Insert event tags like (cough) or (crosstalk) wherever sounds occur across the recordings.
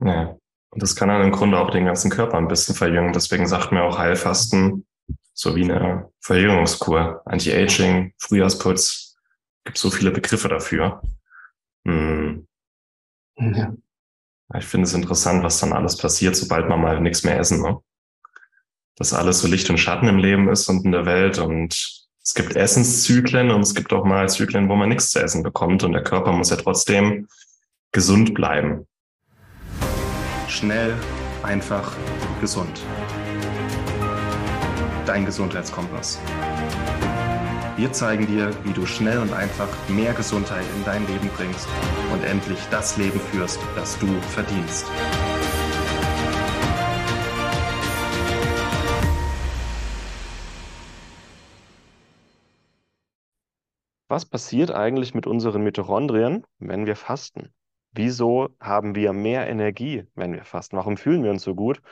Ja. Und das kann dann im Grunde auch den ganzen Körper ein bisschen verjüngen. Deswegen sagt mir auch Heilfasten so wie eine Verjüngungskur, Anti-Aging, Frühjahrsputz. Gibt so viele Begriffe dafür. Hm. Ja. Ich finde es interessant, was dann alles passiert, sobald man mal nichts mehr essen. Ne? Dass alles so Licht und Schatten im Leben ist und in der Welt. Und es gibt Essenszyklen und es gibt auch mal Zyklen, wo man nichts zu essen bekommt. Und der Körper muss ja trotzdem gesund bleiben. Schnell, einfach, gesund. Dein Gesundheitskompass. Wir zeigen dir, wie du schnell und einfach mehr Gesundheit in dein Leben bringst und endlich das Leben führst, das du verdienst. Was passiert eigentlich mit unseren Mitochondrien, wenn wir fasten? Wieso haben wir mehr Energie, wenn wir fasten? Warum fühlen wir uns so gut?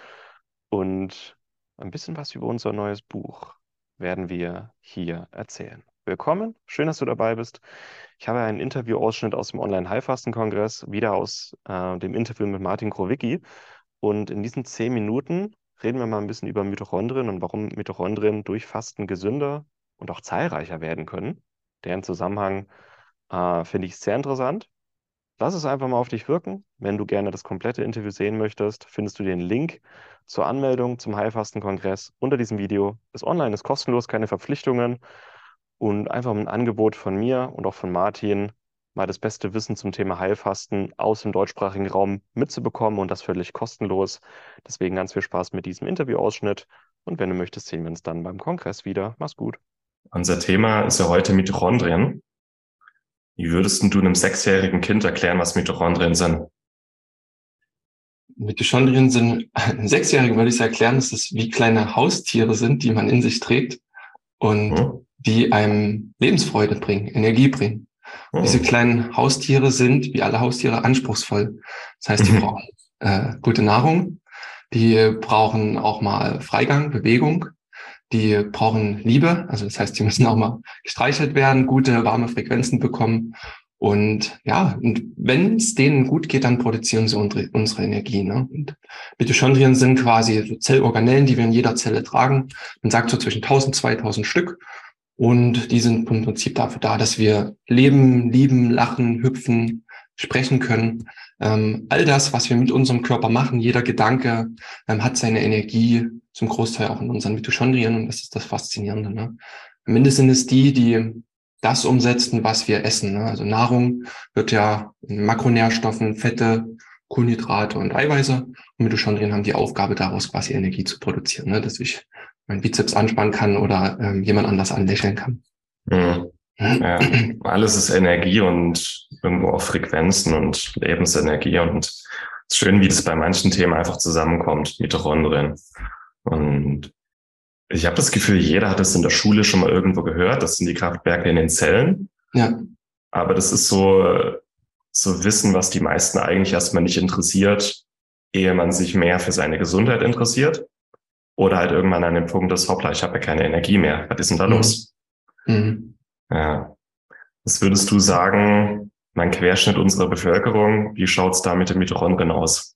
Und ein bisschen was über unser neues Buch werden wir hier erzählen. Willkommen, schön, dass du dabei bist. Ich habe einen Interviewausschnitt aus dem Online-Heilfasten-Kongress, wieder aus äh, dem Interview mit Martin Krowicki. Und in diesen zehn Minuten reden wir mal ein bisschen über Mitochondrien und warum Mitochondrien durch Fasten gesünder und auch zahlreicher werden können. Deren Zusammenhang äh, finde ich sehr interessant. Lass es einfach mal auf dich wirken. Wenn du gerne das komplette Interview sehen möchtest, findest du den Link zur Anmeldung zum Heilfasten-Kongress unter diesem Video. Ist online, ist kostenlos, keine Verpflichtungen und einfach ein Angebot von mir und auch von Martin, mal das beste Wissen zum Thema Heilfasten aus dem deutschsprachigen Raum mitzubekommen und das völlig kostenlos. Deswegen ganz viel Spaß mit diesem Interviewausschnitt und wenn du möchtest, sehen wir uns dann beim Kongress wieder. Mach's gut. Unser Thema ist ja heute Mitochondrien. Wie würdest du einem sechsjährigen Kind erklären, was Mitochondrien sind? Mitochondrien sind, einem Sechsjährigen würde ich erklären, dass es wie kleine Haustiere sind, die man in sich trägt und mhm. die einem Lebensfreude bringen, Energie bringen. Mhm. Diese kleinen Haustiere sind, wie alle Haustiere, anspruchsvoll. Das heißt, die mhm. brauchen äh, gute Nahrung, die brauchen auch mal Freigang, Bewegung, die brauchen Liebe, also das heißt, die müssen auch mal gestreichelt werden, gute, warme Frequenzen bekommen. Und ja, und wenn es denen gut geht, dann produzieren sie unsere, unsere Energie. Ne? Und Mitochondrien sind quasi so Zellorganellen, die wir in jeder Zelle tragen. Man sagt so zwischen 1000, 2000 Stück. Und die sind im Prinzip dafür da, dass wir leben, lieben, lachen, hüpfen, sprechen können. Ähm, all das, was wir mit unserem Körper machen, jeder Gedanke ähm, hat seine Energie zum Großteil auch in unseren Mitochondrien und das ist das Faszinierende. Ne? Am Ende sind es die, die das umsetzen, was wir essen. Ne? Also Nahrung wird ja in Makronährstoffen, Fette, Kohlenhydrate und Eiweiße. Und Mitochondrien haben die Aufgabe, daraus quasi Energie zu produzieren, ne? dass ich meinen Bizeps anspannen kann oder ähm, jemand anders anlächeln kann. Mhm. Ja, (clears throat) alles ist Energie und irgendwo auch Frequenzen und Lebensenergie und es ist schön, wie das bei manchen Themen einfach zusammenkommt, Mitochondrien. Und ich habe das Gefühl, jeder hat es in der Schule schon mal irgendwo gehört. Das sind die Kraftwerke in den Zellen. Ja. Aber das ist so, so Wissen, was die meisten eigentlich erstmal nicht interessiert, ehe man sich mehr für seine Gesundheit interessiert. Oder halt irgendwann an dem Punkt ist, hoppla, ich habe ja keine Energie mehr. Was ist denn da mhm. los? Mhm. Ja. Was würdest du sagen, mein Querschnitt unserer Bevölkerung, wie schaut's da mit den Mitochondrien aus?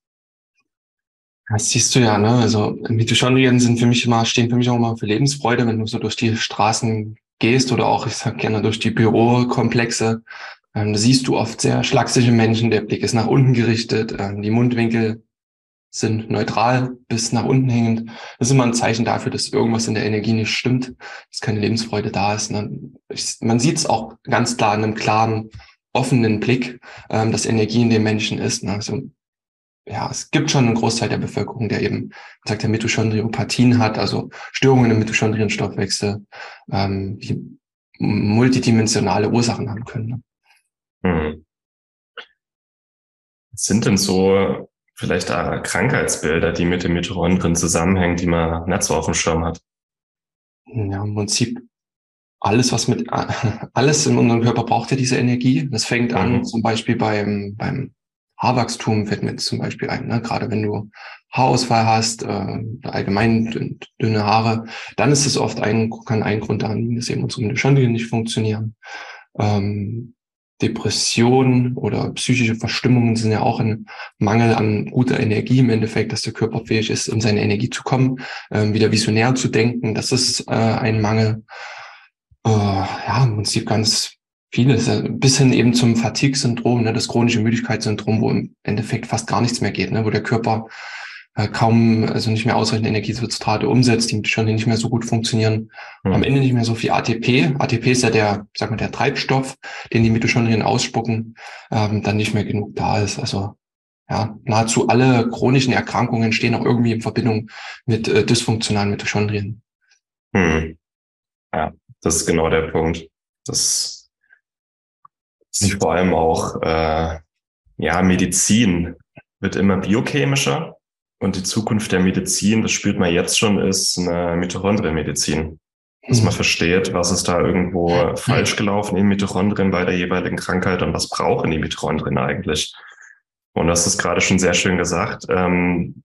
Das siehst du ja, ne? Also Mitochondrien sind für mich immer, stehen für mich auch immer für Lebensfreude, wenn du so durch die Straßen gehst oder auch, ich sag gerne, durch die Bürokomplexe. Ähm, siehst du oft sehr schlaksige Menschen, der Blick ist nach unten gerichtet, ähm, die Mundwinkel sind neutral bis nach unten hängend. Das ist immer ein Zeichen dafür, dass irgendwas in der Energie nicht stimmt, dass keine Lebensfreude da ist. Ne? Ich, man sieht es auch ganz klar in einem klaren, offenen Blick, ähm, dass Energie in den Menschen ist. Ne? Also, ja, es gibt schon einen Großteil der Bevölkerung, der eben, sagt der Mitochondriopathien hat, also Störungen im Mitochondrienstoffwechsel, ähm, die multidimensionale Ursachen haben können. Ne? Hm. sind denn so vielleicht auch Krankheitsbilder, die mit dem Mitochondrien zusammenhängen, die man nicht so auf dem Schirm hat? Ja, im Prinzip alles, was mit, (laughs) alles in unserem Körper braucht ja diese Energie. Das fängt an, mhm. zum Beispiel beim, beim Haarwachstum fällt mir zum Beispiel ein, ne? gerade wenn du Haarausfall hast, äh, allgemein dünne Haare, dann ist es oft ein, kann ein Grund daran liegen, dass eben unsere Mitochondrien nicht funktionieren. Ähm, Depressionen oder psychische Verstimmungen sind ja auch ein Mangel an guter Energie im Endeffekt, dass der Körper fähig ist, in seine Energie zu kommen, ähm, wieder visionär zu denken. Das ist äh, ein Mangel. Äh, ja, man sieht ganz vieles, bis hin eben zum Fatigue-Syndrom, ne, das chronische Müdigkeitssyndrom, wo im Endeffekt fast gar nichts mehr geht, ne, wo der Körper äh, kaum, also nicht mehr ausreichend Energiesubstrate umsetzt, die schon nicht mehr so gut funktionieren. Mhm. Am Ende nicht mehr so viel ATP. ATP ist ja der, sag mal, der Treibstoff, den die Mitochondrien ausspucken, ähm, dann nicht mehr genug da ist. Also ja, nahezu alle chronischen Erkrankungen stehen auch irgendwie in Verbindung mit äh, dysfunktionalen Mitochondrien. Hm. Ja, das ist genau der Punkt. Das sich vor allem auch äh, ja Medizin wird immer biochemischer und die Zukunft der Medizin, das spürt man jetzt schon, ist eine Mitochondrienmedizin. Dass man mhm. versteht, was ist da irgendwo falsch gelaufen in Mitochondrien bei der jeweiligen Krankheit und was brauchen die Mitochondrien eigentlich. Und das ist gerade schon sehr schön gesagt. Ähm,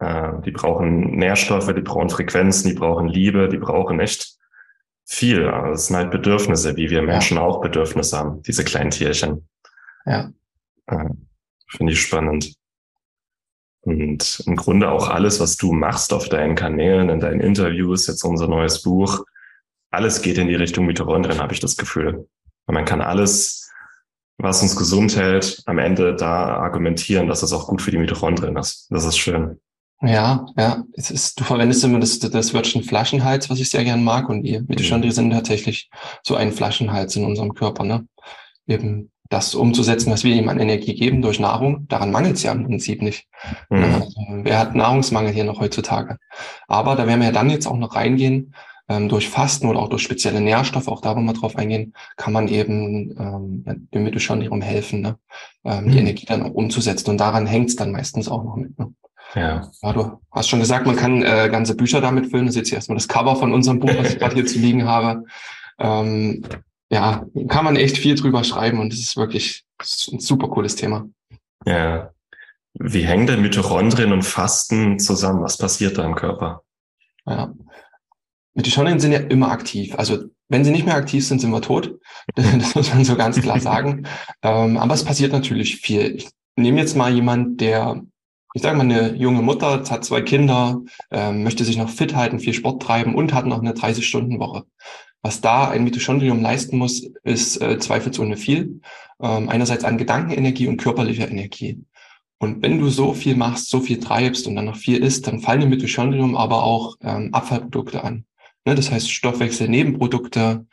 äh, die brauchen Nährstoffe, die brauchen Frequenzen, die brauchen Liebe, die brauchen echt viel. Also es sind halt Bedürfnisse, wie wir Menschen ja. auch Bedürfnisse haben, diese kleinen Tierchen. Ja. Äh, Finde ich spannend. Und im Grunde auch alles, was du machst auf deinen Kanälen, in deinen Interviews, jetzt unser neues Buch, alles geht in die Richtung Mitochondrien, habe ich das Gefühl. Und man kann alles, was uns gesund hält, am Ende da argumentieren, dass es auch gut für die Mitochondrien ist. Das ist schön. Ja, ja. Es ist, du verwendest immer das, das Wörtchen Flaschenhals, was ich sehr gern mag. Und die Mitochondrien mhm. sind tatsächlich so ein Flaschenhals in unserem Körper. Ne? Eben das umzusetzen, was wir ihm an Energie geben durch Nahrung. Daran mangelt es ja im Prinzip nicht. Mhm. Also, wer hat Nahrungsmangel hier noch heutzutage? Aber da werden wir ja dann jetzt auch noch reingehen, ähm, durch Fasten oder auch durch spezielle Nährstoffe, auch da wollen wir drauf eingehen, kann man eben ähm, dem Mitochondrium helfen, ne? ähm, mhm. die Energie dann auch umzusetzen. Und daran hängt es dann meistens auch noch mit. Ne? Ja. ja. Du hast schon gesagt, man kann äh, ganze Bücher damit füllen. Das ist jetzt erstmal das Cover von unserem Buch, was ich (laughs) gerade hier zu liegen habe. Ähm, ja, kann man echt viel drüber schreiben und es ist wirklich ein super cooles Thema. Ja. Wie hängen denn Mitochondrien und Fasten zusammen? Was passiert da im Körper? Ja. Mitochondrien sind ja immer aktiv. Also wenn sie nicht mehr aktiv sind, sind wir tot. (laughs) Das muss man so ganz klar (laughs) sagen. ähm, aber es passiert natürlich viel. Ich nehme jetzt mal jemand, der, ich sage mal, eine junge Mutter, hat zwei Kinder, ähm, möchte sich noch fit halten, viel Sport treiben und hat noch eine 30-Stunden-Woche. Was da ein Mitochondrium leisten muss, ist äh, zweifelsohne viel. Ähm, einerseits an Gedankenenergie und körperlicher Energie. Und wenn du so viel machst, so viel treibst und dann noch viel isst, dann fallen im Mitochondrium aber auch ähm, Abfallprodukte an. Ne, das heißt Stoffwechselnebenprodukte.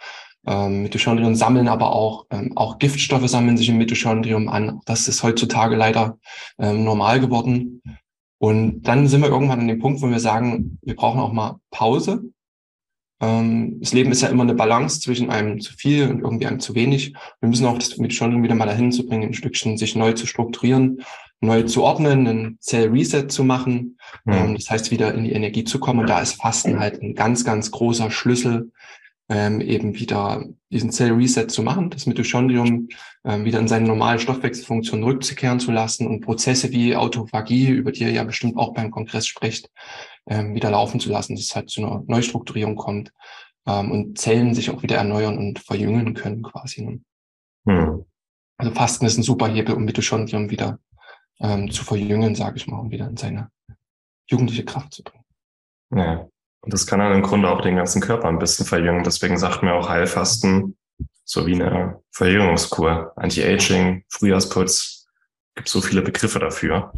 Ähm, Mitochondrien sammeln aber auch, ähm, auch Giftstoffe sammeln sich im Mitochondrium an. Das ist heutzutage leider ähm, normal geworden. Und dann sind wir irgendwann an dem Punkt, wo wir sagen, wir brauchen auch mal Pause ähm, das Leben ist ja immer eine Balance zwischen einem zu viel und irgendwie einem zu wenig. Wir müssen auch das mit schon wieder mal dahin zu bringen, ein Stückchen sich neu zu strukturieren, neu zu ordnen, einen Zell-Reset zu machen. Mhm. das heißt, wieder in die Energie zu kommen. Und da ist Fasten halt ein ganz, ganz großer Schlüssel, ähm, eben wieder diesen Zell-Reset zu machen, das Mitochondrium ähm, wieder in seine normale Stoffwechselfunktion rückzukehren zu lassen und Prozesse wie Autophagie, über die ihr ja bestimmt auch beim Kongress spricht, ähm, wieder laufen zu lassen, dass es halt zu einer Neustrukturierung kommt ähm, und Zellen sich auch wieder erneuern und verjüngen können quasi. Ne? Hm. Also Fasten ist ein super Hebel, um Mitochondrium wieder ähm, zu verjüngen, sage ich mal, um wieder in seine jugendliche Kraft zu bringen. Ja. Und das kann dann im Grunde auch den ganzen Körper ein bisschen verjüngen. Deswegen sagt man auch Heilfasten so wie eine Verjüngungskur, Anti-Aging, Frühjahrsputz. Gibt so viele Begriffe dafür.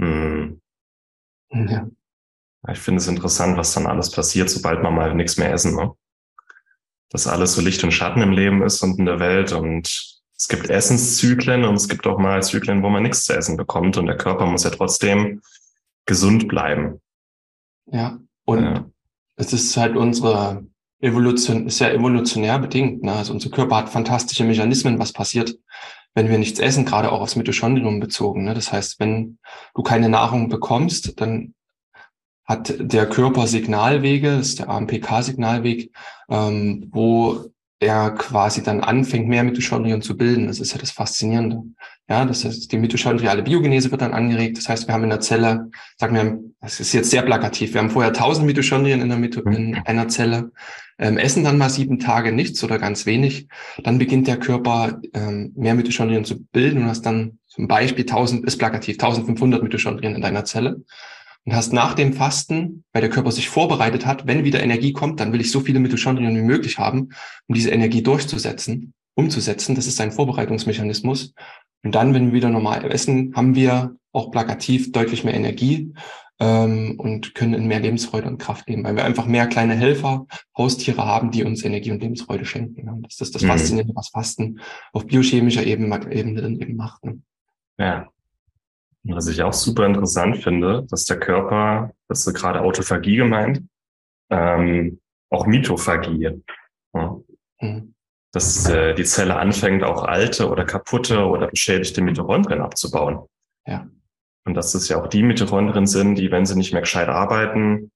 Hm. Ja. Ich finde es interessant, was dann alles passiert, sobald man mal nichts mehr essen. Ne? Dass alles so Licht und Schatten im Leben ist und in der Welt. Und es gibt Essenszyklen und es gibt auch mal Zyklen, wo man nichts zu essen bekommt. Und der Körper muss ja trotzdem gesund bleiben. Ja, und ja. es ist halt unsere Evolution, ist ja evolutionär bedingt. Ne? Also unser Körper hat fantastische Mechanismen, was passiert, wenn wir nichts essen, gerade auch aufs Mitochondrium bezogen. Ne? Das heißt, wenn du keine Nahrung bekommst, dann hat der Körper Signalwege, das ist der AMPK-Signalweg, ähm, wo er quasi dann anfängt, mehr Mitochondrien zu bilden. Das ist ja das Faszinierende. Ja, das heißt, die mitochondriale Biogenese wird dann angeregt. Das heißt, wir haben in der Zelle, sagen wir, das ist jetzt sehr plakativ, wir haben vorher 1000 Mitochondrien in, der Mito in mhm. einer Zelle, ähm, essen dann mal sieben Tage nichts oder ganz wenig. Dann beginnt der Körper ähm, mehr Mitochondrien zu bilden und hast dann zum Beispiel 1000, ist plakativ, 1500 Mitochondrien in deiner Zelle und hast nach dem Fasten, weil der Körper sich vorbereitet hat, wenn wieder Energie kommt, dann will ich so viele Mitochondrien wie möglich haben, um diese Energie durchzusetzen, umzusetzen. Das ist ein Vorbereitungsmechanismus. Und dann, wenn wir wieder normal essen, haben wir auch plakativ deutlich mehr Energie ähm, und können in mehr Lebensfreude und Kraft leben, weil wir einfach mehr kleine Helfer, Haustiere haben, die uns Energie und Lebensfreude schenken. Das ist das mhm. Faszinierende, was Fasten auf biochemischer Ebene, Ebene dann eben macht. Ne? Ja, was ich auch super interessant finde, dass der Körper, das ist gerade Autophagie gemeint, ähm, auch Mitophagie. Ja. Mhm. Dass äh, die Zelle anfängt, auch alte oder kaputte oder beschädigte Mitochondrien abzubauen. Ja. Und dass es ja auch die Mitochondrien sind, die, wenn sie nicht mehr gescheit arbeiten,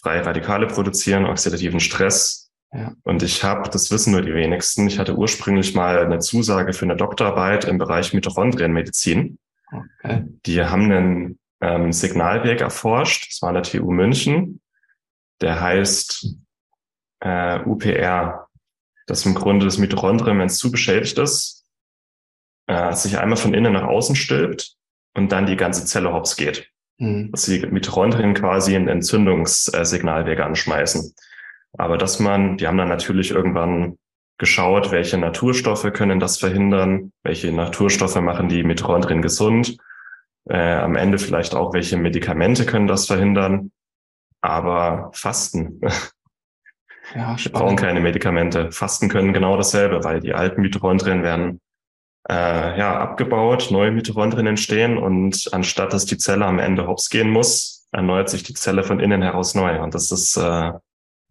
freie Radikale produzieren, oxidativen Stress. Ja. Und ich habe, das wissen nur die wenigsten, ich hatte ursprünglich mal eine Zusage für eine Doktorarbeit im Bereich Mitochondrienmedizin. Okay. Die haben einen ähm, Signalweg erforscht, das war an der TU München, der heißt äh, UPR. Das ist im Grunde das Mitochondrium, wenn es zu beschädigt ist, äh, sich einmal von innen nach außen stülpt und dann die ganze Zelle hops geht. Mhm. Dass die Mitochondrien quasi einen Entzündungssignalweg anschmeißen. Aber dass man, die haben dann natürlich irgendwann geschaut, welche Naturstoffe können das verhindern, welche Naturstoffe machen die Mitochondrien gesund, äh, am Ende vielleicht auch, welche Medikamente können das verhindern, aber Fasten. Ja, Wir brauchen keine Medikamente. Fasten können genau dasselbe, weil die alten Mitochondrien werden äh, ja, abgebaut, neue Mitochondrien entstehen und anstatt dass die Zelle am Ende hops gehen muss, erneuert sich die Zelle von innen heraus neu. Und das ist, äh,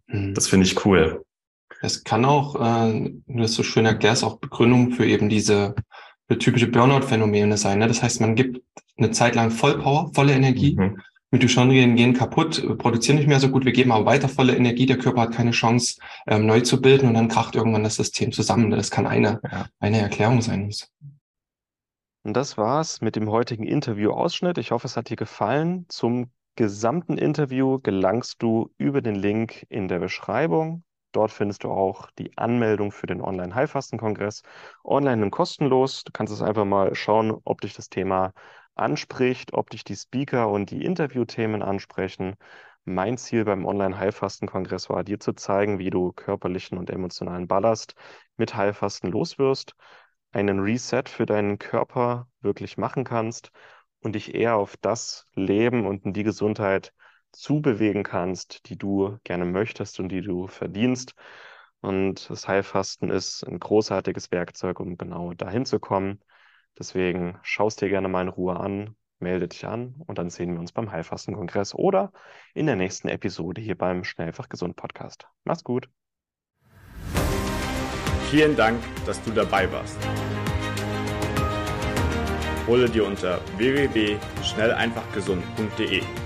mhm. das finde ich cool. Es kann auch, äh, du das so schön erklärst, auch Begründung für eben diese für typische Burnout-Phänomene sein. Ne? Das heißt, man gibt eine Zeit lang Vollpower, volle Energie. Mhm. Mitochondrien gehen kaputt, produzieren nicht mehr so gut, wir geben aber weiter volle Energie, der Körper hat keine Chance, ähm, neu zu bilden und dann kracht irgendwann das System zusammen. Das kann eine, ja. eine Erklärung sein. Und das war's mit dem heutigen Interview-Ausschnitt. Ich hoffe, es hat dir gefallen. Zum gesamten Interview gelangst du über den Link in der Beschreibung. Dort findest du auch die Anmeldung für den Online-Heilfasten-Kongress. Online und kostenlos. Du kannst es einfach mal schauen, ob dich das Thema anspricht, ob dich die Speaker und die Interviewthemen ansprechen. Mein Ziel beim Online-Heilfasten-Kongress war, dir zu zeigen, wie du körperlichen und emotionalen Ballast mit Heilfasten loswirst, einen Reset für deinen Körper wirklich machen kannst und dich eher auf das Leben und in die Gesundheit zubewegen kannst, die du gerne möchtest und die du verdienst. Und das Heilfasten ist ein großartiges Werkzeug, um genau dahin zu kommen. Deswegen schaust dir gerne mal in Ruhe an, melde dich an und dann sehen wir uns beim Heilfastenkongress oder in der nächsten Episode hier beim Schnellfach Gesund Podcast. Mach's gut. Vielen Dank, dass du dabei warst. Hole dir unter www.schnelleinfachgesund.de